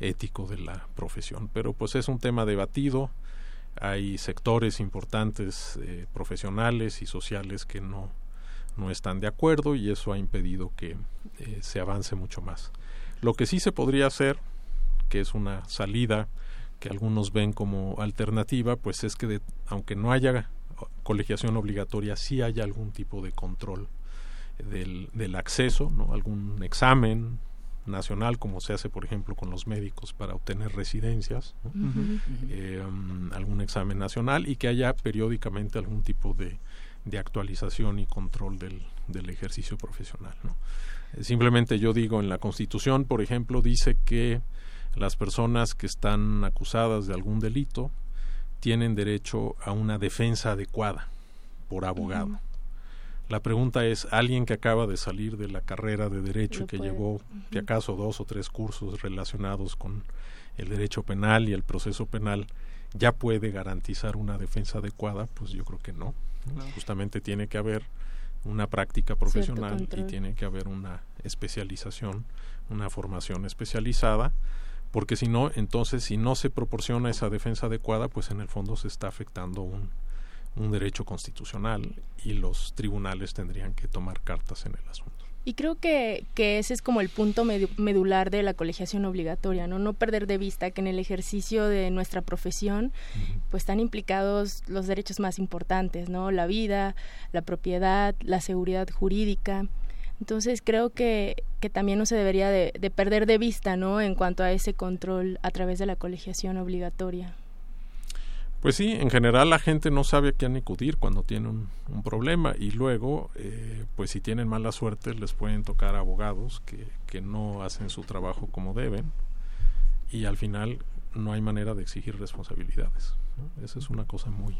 ético de la profesión. Pero pues es un tema debatido, hay sectores importantes eh, profesionales y sociales que no, no están de acuerdo y eso ha impedido que eh, se avance mucho más. Lo que sí se podría hacer, que es una salida que algunos ven como alternativa, pues es que aunque no haya colegiación obligatoria, sí haya algún tipo de control del, del acceso, ¿no? algún examen, nacional, como se hace, por ejemplo, con los médicos para obtener residencias, eh, um, algún examen nacional y que haya periódicamente algún tipo de, de actualización y control del, del ejercicio profesional. Eh, simplemente yo digo, en la Constitución, por ejemplo, dice que las personas que están acusadas de algún delito tienen derecho a una defensa adecuada por abogado. La pregunta es, alguien que acaba de salir de la carrera de derecho y que llevó, de acaso, dos o tres cursos relacionados con el derecho penal y el proceso penal, ¿ya puede garantizar una defensa adecuada? Pues yo creo que no. Justamente tiene que haber una práctica profesional y tiene que haber una especialización, una formación especializada, porque si no, entonces, si no se proporciona esa defensa adecuada, pues en el fondo se está afectando un, un derecho constitucional y los tribunales tendrían que tomar cartas en el asunto. Y creo que, que ese es como el punto medular de la colegiación obligatoria, ¿no? No perder de vista que en el ejercicio de nuestra profesión, pues están implicados los derechos más importantes, ¿no? La vida, la propiedad, la seguridad jurídica. Entonces creo que, que también no se debería de, de perder de vista, ¿no? En cuanto a ese control a través de la colegiación obligatoria. Pues sí, en general la gente no sabe a quién acudir cuando tiene un, problema y luego, eh, pues si tienen mala suerte, les pueden tocar abogados que, que no hacen su trabajo como deben y al final no hay manera de exigir responsabilidades. Esa es una cosa muy,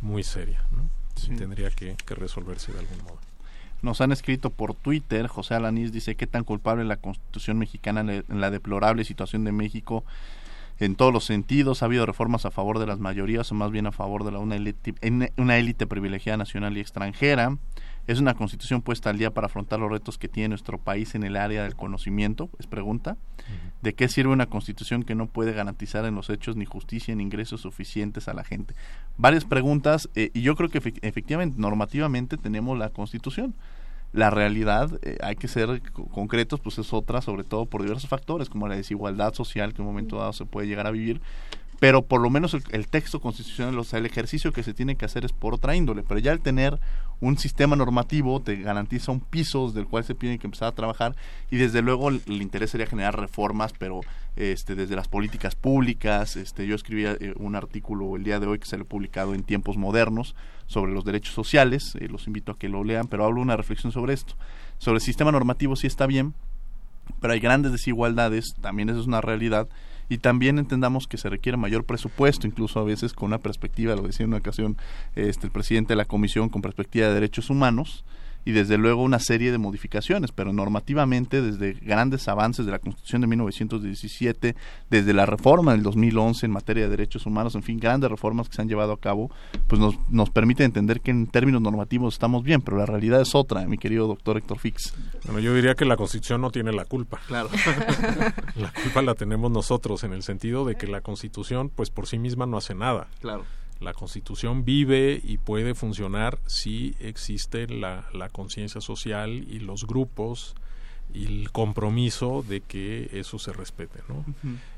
muy seria. ¿no? Tendría que, que, resolverse de algún modo. Nos han escrito por Twitter, José Alanís dice qué tan culpable la Constitución mexicana en la deplorable situación de México en todos los sentidos. Ha habido reformas a favor de las mayorías o más bien a favor de la, una, élite, una élite privilegiada nacional y extranjera. ¿Es una constitución puesta al día para afrontar los retos que tiene nuestro país en el área del conocimiento? Es pregunta. ¿De qué sirve una constitución que no puede garantizar en los hechos ni justicia ni ingresos suficientes a la gente? Varias preguntas eh, y yo creo que efectivamente, normativamente tenemos la constitución la realidad, eh, hay que ser concretos, pues es otra, sobre todo por diversos factores, como la desigualdad social que en un momento dado se puede llegar a vivir, pero por lo menos el, texto constitucional, o sea, el ejercicio que se tiene que hacer es por otra índole, pero ya el tener un sistema normativo te garantiza un piso del cual se tiene que empezar a trabajar y desde luego el, interés sería generar reformas, pero este desde las políticas públicas, este yo escribí eh, un artículo el día de hoy que se ha publicado en Tiempos Modernos sobre los derechos sociales, eh, los invito a que lo lean, pero hablo una reflexión sobre esto. Sobre el sistema normativo sí está bien, pero hay grandes desigualdades, también eso es una realidad y también entendamos que se requiere mayor presupuesto, incluso a veces con una perspectiva, lo decía en una ocasión este, el presidente de la Comisión, con perspectiva de derechos humanos, y desde luego una serie de modificaciones, pero normativamente desde grandes avances de la Constitución de 1917, desde la reforma del 2011 en materia de derechos humanos, en fin, grandes reformas que se han llevado a cabo, pues nos, nos permite entender que en términos normativos estamos bien, pero la realidad es otra, mi querido doctor Héctor Fix. Bueno, yo diría que la Constitución no tiene la culpa. Claro. la culpa la tenemos nosotros en el sentido de que la Constitución, pues por sí misma no hace nada. Claro. La Constitución vive y puede funcionar si existe la, la conciencia social y los grupos y el compromiso de que eso se respete, ¿no?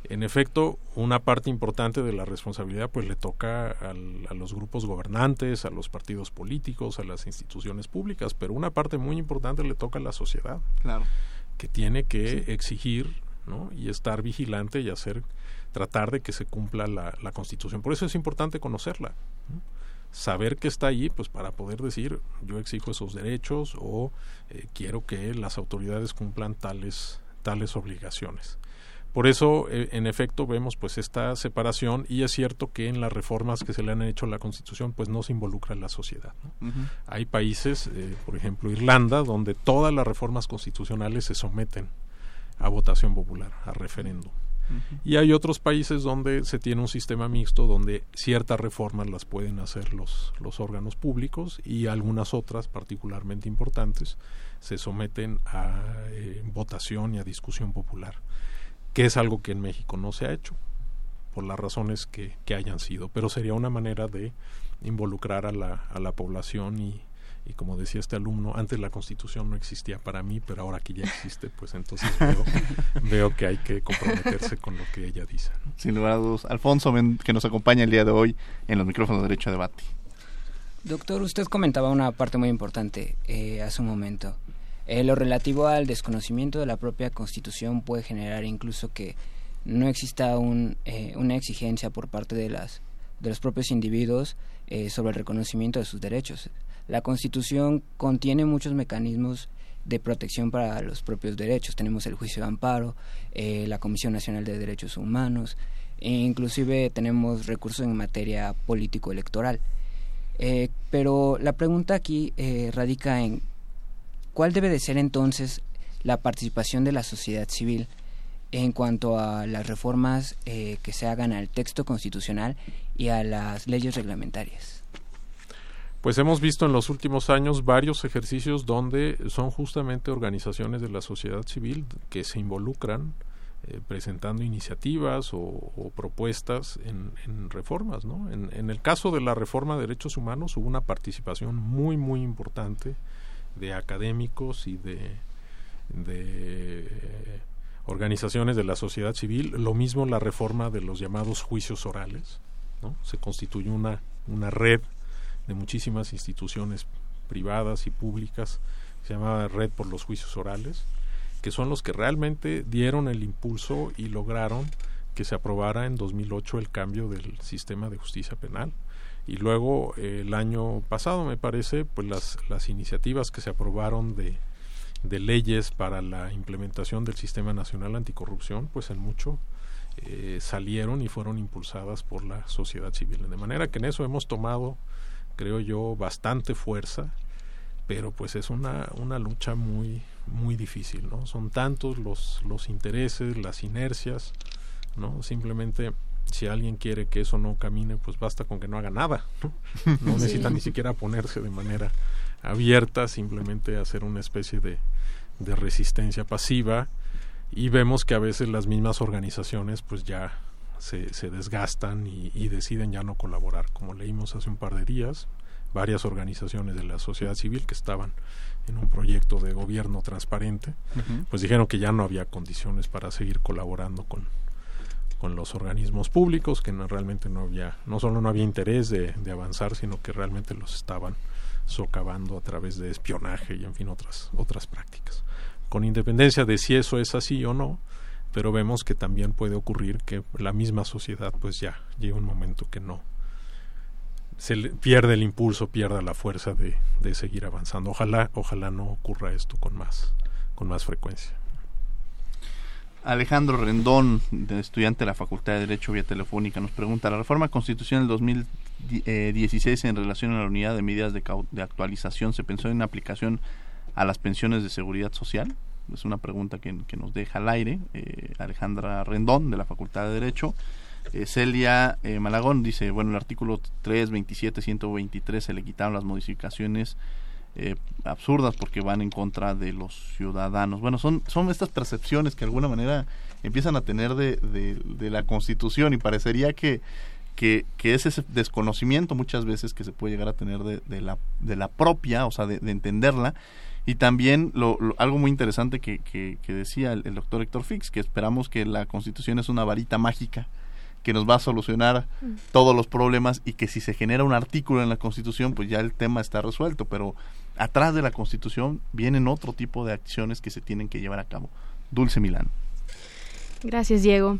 En efecto, una parte importante de la responsabilidad pues le toca al, a los grupos gobernantes, a los partidos políticos, a las instituciones públicas, pero una parte muy importante le toca a la sociedad, claro. que tiene que exigir, ¿no? Y estar vigilante y hacer tratar de que se cumpla la, la Constitución. Por eso es importante conocerla. ¿no? saber que está ahí, pues para poder decir yo exijo esos derechos o eh, quiero que las autoridades cumplan tales tales obligaciones. Por eso, eh, en efecto, vemos pues esta separación y es cierto que en las reformas que se le han hecho a la Constitución pues no se involucra la sociedad. ¿no? Uh -huh. Hay países, eh, por ejemplo Irlanda, donde todas las reformas constitucionales se someten a votación popular, a referéndum. Y hay otros países donde se tiene un sistema mixto donde ciertas reformas las pueden hacer los, los órganos públicos y algunas otras, particularmente importantes, se someten a eh, votación y a discusión popular, que es algo que en México no se ha hecho, por las razones que, que hayan sido, pero sería una manera de involucrar a la, a la población y, y como decía este alumno, antes la constitución no existía para mí, pero ahora que ya existe, pues entonces veo, veo que hay que comprometerse con lo que ella dice. ¿no? Sin lugar a dudas. Alfonso, que nos acompaña el día de hoy en los micrófonos de Derecho a Debate. Doctor, usted comentaba una parte muy importante eh, hace un momento. Eh, lo relativo al desconocimiento de la propia constitución puede generar incluso que no exista un, eh, una exigencia por parte de, las, de los propios individuos sobre el reconocimiento de sus derechos. La Constitución contiene muchos mecanismos de protección para los propios derechos. Tenemos el juicio de amparo, eh, la Comisión Nacional de Derechos Humanos, e inclusive tenemos recursos en materia político-electoral. Eh, pero la pregunta aquí eh, radica en cuál debe de ser entonces la participación de la sociedad civil en cuanto a las reformas que se hagan al texto constitucional y a las leyes reglamentarias. Pues hemos visto en los últimos años varios ejercicios donde son justamente organizaciones de la sociedad civil que se involucran eh, presentando iniciativas o, propuestas en, reformas. ¿no? En, en, el caso de la reforma de derechos humanos hubo una participación muy, muy importante de académicos y de, de organizaciones de la sociedad civil. Lo mismo la reforma de los llamados juicios orales. ¿no? Se constituyó una, una red de muchísimas instituciones privadas y públicas, se llamaba Red por los Juicios Orales, que son los que realmente dieron el impulso y lograron que se aprobara en 2008 el cambio del sistema de justicia penal. Y luego el año pasado, me parece, pues las, las iniciativas que se aprobaron de, de leyes para la implementación del Sistema Nacional Anticorrupción, pues en mucho eh, salieron y fueron impulsadas por la sociedad civil. De manera que en eso hemos tomado creo yo, bastante fuerza, pero pues es una, una lucha muy, muy difícil, ¿no? Son tantos los, los intereses, las inercias, ¿no? Simplemente si alguien quiere que eso no camine, pues basta con que no haga nada, ¿no? No sí. necesita ni siquiera ponerse de manera abierta, simplemente hacer una especie de, de resistencia pasiva y vemos que a veces las mismas organizaciones pues ya se, se desgastan y, y, deciden ya no colaborar. Como leímos hace un par de días, varias organizaciones de la sociedad civil que estaban en un proyecto de gobierno transparente, uh -huh. pues dijeron que ya no había condiciones para seguir colaborando con, con los organismos públicos, que no, realmente no había, no solo no había interés de, de avanzar, sino que realmente los estaban socavando a través de espionaje y en fin otras otras prácticas. Con independencia de si eso es así o no, pero vemos que también puede ocurrir que la misma sociedad pues ya llega un momento que no se le pierde el impulso, pierda la fuerza de, de, seguir avanzando. Ojalá, ojalá no ocurra esto con más, con más frecuencia. Alejandro Rendón, estudiante de la Facultad de Derecho vía telefónica, nos pregunta, ¿la reforma constitucional del 16 en relación a la unidad de medidas de, de actualización se pensó en aplicación a las pensiones de seguridad social? Es una pregunta que, nos deja al aire eh, Alejandra Rendón de la Facultad de Derecho. Eh, Celia eh, Malagón dice, bueno, el artículo 3, 27, 123 se le quitaron las modificaciones absurdas porque van en contra de los ciudadanos. Bueno, son, son estas percepciones que de alguna manera empiezan a tener de, de, la Constitución y parecería que, que, que, es ese desconocimiento muchas veces que se puede llegar a tener de, de la, de la propia, o sea, de, entenderla, y también lo, algo muy interesante que, que, decía el, doctor Héctor Fix, que esperamos que la constitución es una varita mágica que nos va a solucionar mm. todos los problemas y que si se genera un artículo en la constitución, pues ya el tema está resuelto, pero atrás de la constitución vienen otro tipo de acciones que se tienen que llevar a cabo. Dulce Milán. Gracias, Diego.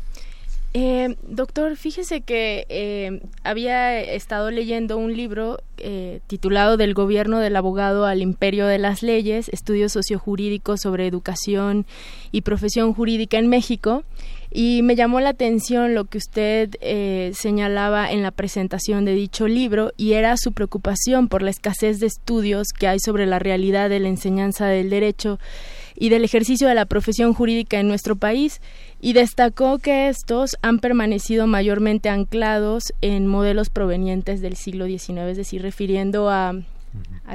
Eh, doctor, fíjese que eh, había estado leyendo un libro eh, titulado Del gobierno del abogado al imperio de las leyes, estudios sociojurídicos sobre educación y profesión jurídica en México. Y me llamó la atención lo que usted señalaba en la presentación de dicho libro y era su preocupación por la escasez de estudios que hay sobre la realidad de la enseñanza del derecho y del ejercicio de la profesión jurídica en nuestro país y destacó que estos han permanecido mayormente anclados en modelos provenientes del siglo XIX, es decir, refiriendo a,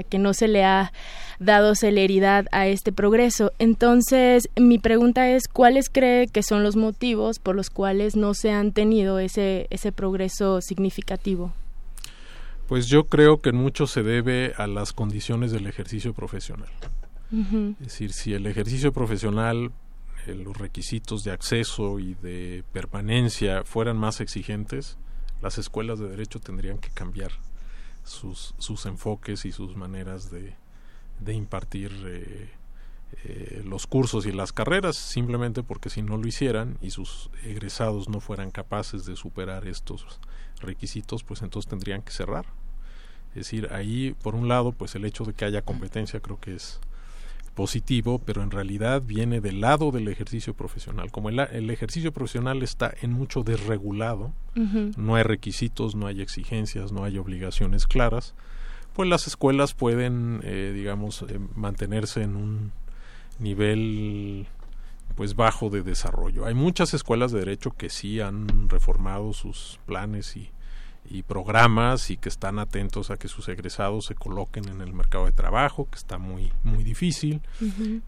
que no se le ha dado celeridad a este progreso. Entonces, mi pregunta es, ¿cuáles cree que son los motivos por los cuales no se han tenido ese, ese progreso significativo? Pues yo creo que mucho se debe a las condiciones del ejercicio profesional. Es decir, si el ejercicio profesional los requisitos de acceso y de permanencia fueran más exigentes, las escuelas de derecho tendrían que cambiar sus, sus enfoques y sus maneras de, de impartir eh, eh, los cursos y las carreras, simplemente porque si no lo hicieran y sus egresados no fueran capaces de superar estos requisitos, pues entonces tendrían que cerrar. Es decir, ahí, por un lado, pues el hecho de que haya competencia creo que es positivo, pero en realidad viene del lado del ejercicio profesional. Como el, ejercicio profesional está en mucho desregulado, no hay requisitos, no hay exigencias, no hay obligaciones claras, pues las escuelas pueden, eh, digamos, eh, mantenerse en un nivel pues bajo de desarrollo. Hay muchas escuelas de derecho que sí han reformado sus planes y y programas y que están atentos a que sus egresados se coloquen en el mercado de trabajo, que está muy muy difícil,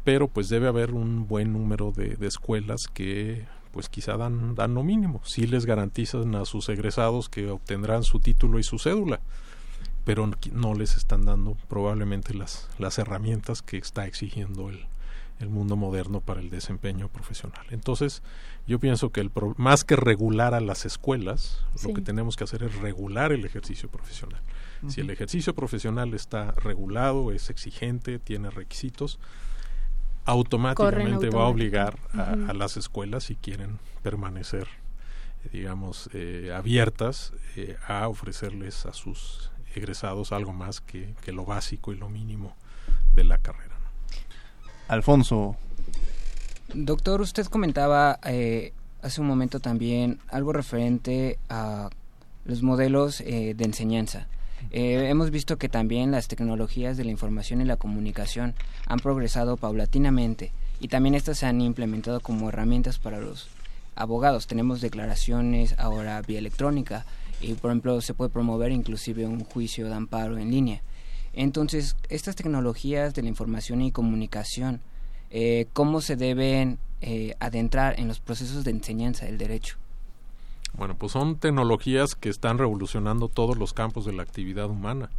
pero pues debe haber un buen número de, escuelas que pues quizá dan, dan lo mínimo, sí les garantizan a sus egresados que obtendrán su título y su cédula, pero no les están dando probablemente las, las herramientas que está exigiendo el, el mundo moderno para el desempeño profesional. Entonces, yo pienso que el más que regular a las escuelas, lo que tenemos que hacer es regular el ejercicio profesional. Si el ejercicio profesional está regulado, es exigente, tiene requisitos, automáticamente va a obligar a, las escuelas, si quieren permanecer, digamos, eh, abiertas, eh, a ofrecerles a sus egresados algo más que, que lo básico y lo mínimo de la carrera. Alfonso. Doctor, usted comentaba eh, hace un momento también algo referente a los modelos eh, de enseñanza. Eh, hemos visto que también las tecnologías de la información y la comunicación han progresado paulatinamente y también estas se han implementado como herramientas para los abogados. Tenemos declaraciones ahora vía electrónica y, por ejemplo, se puede promover inclusive un juicio de amparo en línea. Entonces, estas tecnologías de la información y comunicación, eh, ¿cómo se deben eh, adentrar en los procesos de enseñanza del derecho? Bueno, pues son tecnologías que están revolucionando todos los campos de la actividad humana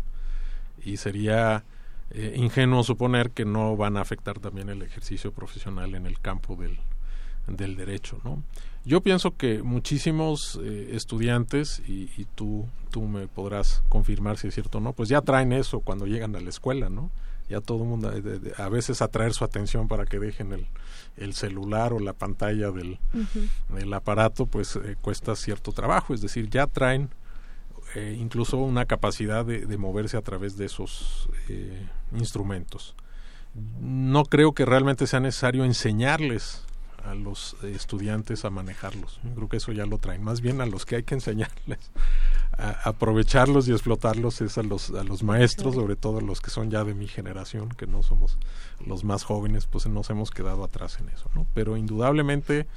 y sería eh, ingenuo suponer que no van a afectar también el ejercicio profesional en el campo del, del derecho, ¿no? Yo pienso que muchísimos eh, estudiantes, y, y, tú, tú me podrás confirmar si es cierto o no, pues ya traen eso cuando llegan a la escuela, ¿no? Ya todo el mundo, eh, a veces atraer su atención para que dejen el, el celular o la pantalla del, del aparato, pues eh, cuesta cierto trabajo, es decir, ya traen incluso una capacidad de, de, moverse a través de esos instrumentos. No creo que realmente sea necesario enseñarles a los estudiantes a manejarlos. Yo creo que eso ya lo traen, más bien a los que hay que enseñarles aprovecharlos y explotarlos es a los, a los maestros, sobre todo los que son ya de mi generación, que no somos los más jóvenes, pues nos hemos quedado atrás en eso, ¿no? Pero indudablemente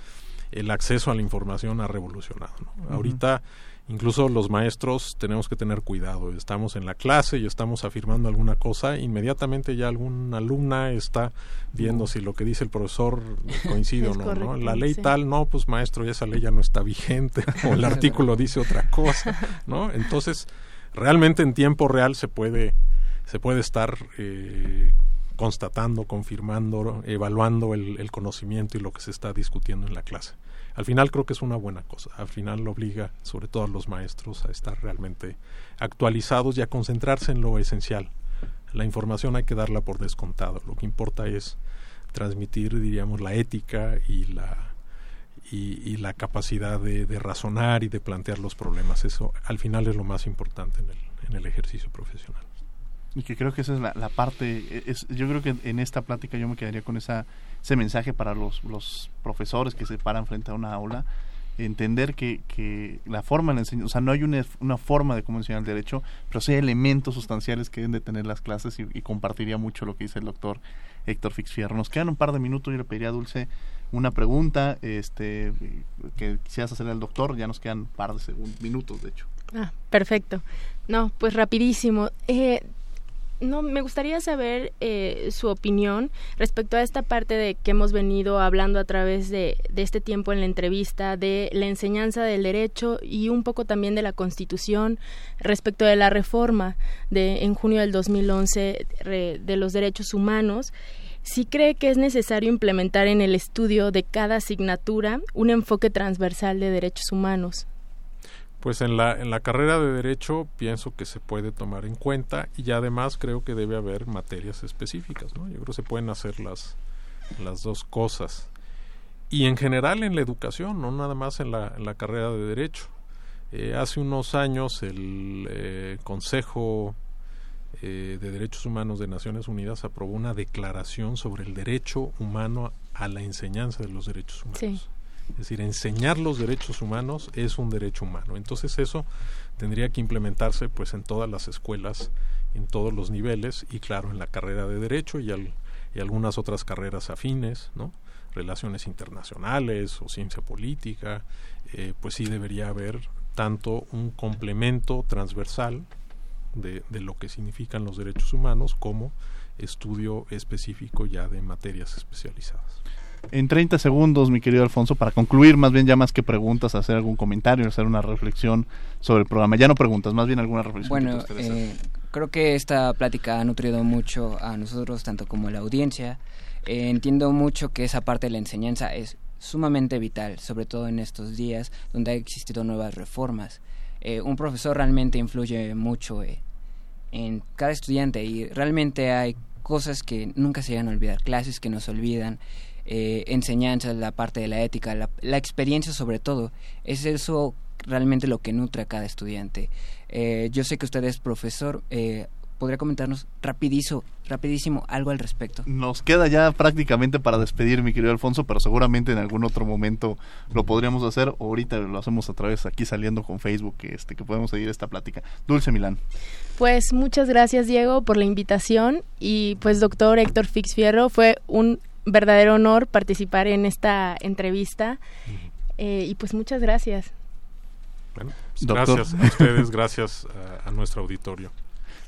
el acceso a la información ha revolucionado, ¿no? Ahorita incluso los maestros tenemos que tener cuidado. Estamos en la clase y estamos afirmando alguna cosa, inmediatamente ya alguna alumna está viendo si lo que dice el profesor coincide o no, La ley tal, no, pues maestro, esa ley ya no está vigente, o el artículo dice otra cosa, ¿no? Entonces, realmente en tiempo real se puede, se puede estar eh, constatando, confirmando, evaluando el conocimiento y lo que se está discutiendo en la clase al final creo que es una buena cosa. Al final obliga sobre todo a los maestros a estar realmente actualizados y a concentrarse en lo esencial. La información hay que darla por descontado. Lo que importa es transmitir, diríamos, la ética y la y, la capacidad de, razonar y de plantear los problemas. Eso al final es lo más importante en el, en el ejercicio profesional. Y que creo que esa es la, la parte, es, yo creo que en esta plática yo me quedaría con esa ese mensaje para los, los profesores que se paran frente a una aula, entender que, que la forma de enseñar, o sea, no hay una, una, forma de cómo enseñar el derecho, pero sí elementos sustanciales que deben de tener las clases y, compartiría mucho lo que dice el doctor Héctor Fixfierro. Nos quedan un par de minutos, yo le pediría a Dulce una pregunta este que quisieras hacerle al doctor, ya nos quedan un par de segundos, minutos de hecho. Ah, perfecto. No, pues rapidísimo. Eh, no, me gustaría saber eh, su opinión respecto a esta parte de que hemos venido hablando a través de, este tiempo en la entrevista, de la enseñanza del derecho y un poco también de la Constitución respecto de la reforma de en junio del 2011 de los derechos humanos. Si cree que es necesario implementar en el estudio de cada asignatura un enfoque transversal de derechos humanos. Pues en la, en la carrera de Derecho pienso que se puede tomar en cuenta y además creo que debe haber materias específicas, ¿no? Yo creo que se pueden hacer las, las dos cosas. Y en general en la educación, no nada más en la, en la carrera de Derecho. Eh, hace unos años el eh, Consejo eh, de Derechos Humanos de Naciones Unidas aprobó una declaración sobre el derecho humano a la enseñanza de los derechos humanos. Es decir, enseñar los derechos humanos es un derecho humano. Entonces eso tendría que implementarse pues en todas las escuelas, en todos los niveles y claro, en la carrera de derecho y, y algunas otras carreras afines, ¿no? Relaciones internacionales o ciencia política, eh, pues sí debería haber tanto un complemento transversal de lo que significan los derechos humanos como estudio específico ya de materias especializadas en 30 segundos, mi querido Alfonso, para concluir, más bien ya más que preguntas, hacer algún comentario, hacer una reflexión sobre el programa. Ya no preguntas, más bien alguna reflexión. Bueno, eh, creo que esta plática ha nutrido mucho a nosotros, tanto como a la audiencia. Eh, entiendo mucho que esa parte de la enseñanza es sumamente vital, sobre todo en estos días donde ha existido nuevas reformas. Eh, un profesor realmente influye mucho en cada estudiante y realmente hay cosas que nunca se van a olvidar, clases que nos olvidan, eh, enseñanzas, la parte de la ética, la, la, experiencia sobre todo. Es eso realmente lo que nutre a cada estudiante. Eh, yo sé que usted es profesor. Eh, ¿Podría comentarnos rapidísimo, rapidísimo algo al respecto? Nos queda ya prácticamente para despedir, mi querido Alfonso, pero seguramente en algún otro momento lo podríamos hacer. Ahorita lo hacemos a través aquí saliendo con Facebook, este, que podemos seguir esta plática. Dulce Milán. Pues muchas gracias, Diego, por la invitación. Y pues, doctor Héctor Fix Fierro, fue un verdadero honor participar en esta entrevista. Eh, y pues muchas gracias. Bueno, pues gracias a ustedes, gracias a, nuestro auditorio.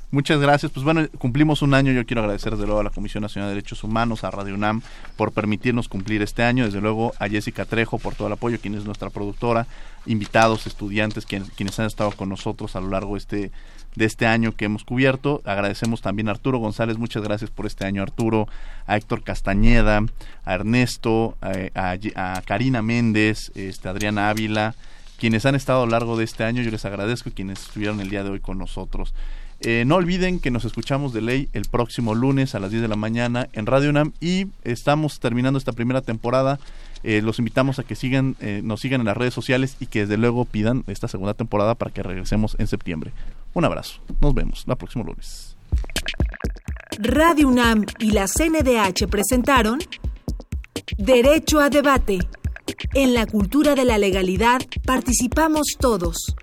Muchas gracias. Pues bueno, cumplimos un año. Yo quiero agradecer desde luego a la Comisión Nacional de Derechos Humanos, a Radio UNAM, por permitirnos cumplir este año. Desde luego a Jessica Trejo por todo el apoyo, quien es nuestra productora, invitados, estudiantes, quienes, quienes han estado con nosotros a lo largo de este de este año que hemos cubierto. Agradecemos también a Arturo González, muchas gracias por este año Arturo, a Héctor Castañeda, a Ernesto, a, Karina Méndez, este, Adriana Ávila, quienes han estado a lo largo de este año, yo les agradezco quienes estuvieron el día de hoy con nosotros. Eh, no olviden que nos escuchamos de ley el próximo lunes a las 10 de la mañana en Radio UNAM y estamos terminando esta primera temporada eh, los invitamos a que sigan, eh, nos sigan en las redes sociales y que desde luego pidan esta segunda temporada para que regresemos en septiembre. Un abrazo. Nos vemos la próxima lunes. Radio UNAM y la CNDH presentaron Derecho a debate. En la cultura de la legalidad participamos todos.